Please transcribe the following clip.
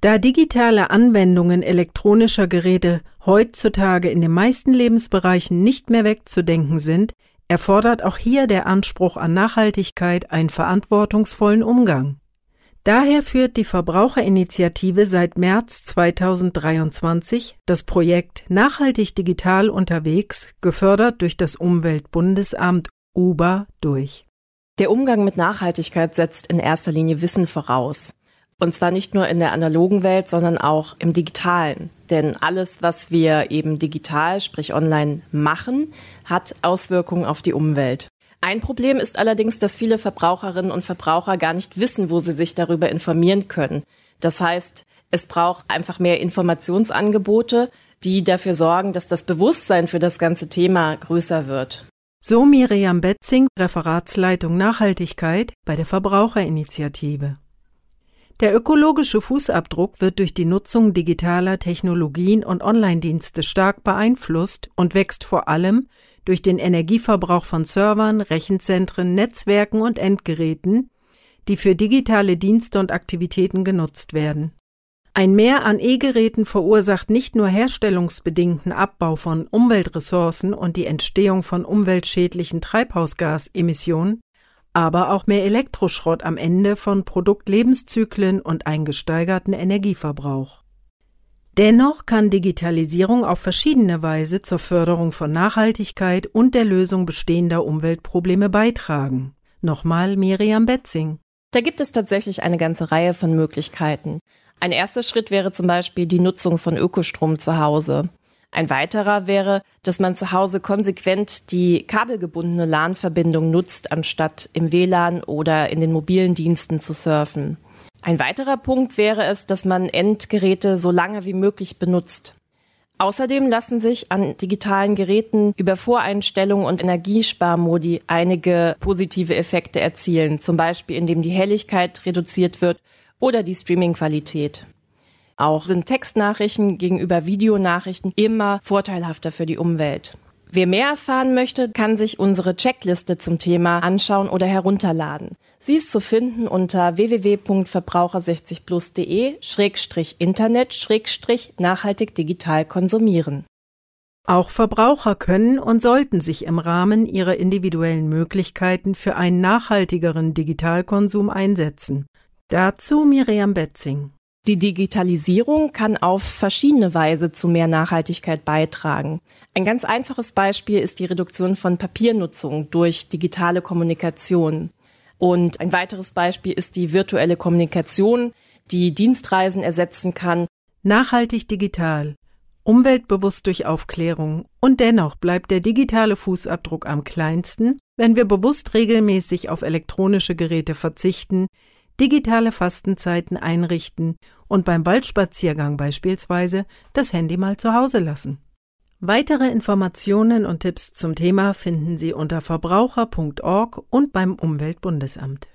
Da digitale Anwendungen elektronischer Geräte heutzutage in den meisten Lebensbereichen nicht mehr wegzudenken sind, erfordert auch hier der Anspruch an Nachhaltigkeit einen verantwortungsvollen Umgang. Daher führt die Verbraucherinitiative seit März 2023 das Projekt Nachhaltig digital unterwegs, gefördert durch das Umweltbundesamt UBA durch. Der Umgang mit Nachhaltigkeit setzt in erster Linie Wissen voraus. Und zwar nicht nur in der analogen Welt, sondern auch im digitalen. Denn alles, was wir eben digital, sprich online machen, hat Auswirkungen auf die Umwelt. Ein Problem ist allerdings, dass viele Verbraucherinnen und Verbraucher gar nicht wissen, wo sie sich darüber informieren können. Das heißt, es braucht einfach mehr Informationsangebote, die dafür sorgen, dass das Bewusstsein für das ganze Thema größer wird. So Miriam Betzing, Referatsleitung Nachhaltigkeit bei der Verbraucherinitiative. Der ökologische Fußabdruck wird durch die Nutzung digitaler Technologien und Online-Dienste stark beeinflusst und wächst vor allem durch den Energieverbrauch von Servern, Rechenzentren, Netzwerken und Endgeräten, die für digitale Dienste und Aktivitäten genutzt werden. Ein Mehr an E-Geräten verursacht nicht nur herstellungsbedingten Abbau von Umweltressourcen und die Entstehung von umweltschädlichen Treibhausgasemissionen, aber auch mehr Elektroschrott am Ende von Produktlebenszyklen und einen gesteigerten Energieverbrauch. Dennoch kann Digitalisierung auf verschiedene Weise zur Förderung von Nachhaltigkeit und der Lösung bestehender Umweltprobleme beitragen. Nochmal Miriam Betzing. Da gibt es tatsächlich eine ganze Reihe von Möglichkeiten. Ein erster Schritt wäre zum Beispiel die Nutzung von Ökostrom zu Hause. Ein weiterer wäre, dass man zu Hause konsequent die kabelgebundene LAN-Verbindung nutzt, anstatt im WLAN oder in den mobilen Diensten zu surfen. Ein weiterer Punkt wäre es, dass man Endgeräte so lange wie möglich benutzt. Außerdem lassen sich an digitalen Geräten über Voreinstellungen und Energiesparmodi einige positive Effekte erzielen, zum Beispiel indem die Helligkeit reduziert wird oder die Streamingqualität. Auch sind Textnachrichten gegenüber Videonachrichten immer vorteilhafter für die Umwelt. Wer mehr erfahren möchte, kann sich unsere Checkliste zum Thema anschauen oder herunterladen. Sie ist zu finden unter www.verbraucher60plus.de-internet- nachhaltig digital konsumieren. Auch Verbraucher können und sollten sich im Rahmen ihrer individuellen Möglichkeiten für einen nachhaltigeren Digitalkonsum einsetzen. Dazu Miriam Betzing. Die Digitalisierung kann auf verschiedene Weise zu mehr Nachhaltigkeit beitragen. Ein ganz einfaches Beispiel ist die Reduktion von Papiernutzung durch digitale Kommunikation. Und ein weiteres Beispiel ist die virtuelle Kommunikation, die Dienstreisen ersetzen kann. Nachhaltig digital, umweltbewusst durch Aufklärung und dennoch bleibt der digitale Fußabdruck am kleinsten, wenn wir bewusst regelmäßig auf elektronische Geräte verzichten, digitale Fastenzeiten einrichten und beim Waldspaziergang beispielsweise das Handy mal zu Hause lassen. Weitere Informationen und Tipps zum Thema finden Sie unter verbraucher.org und beim Umweltbundesamt.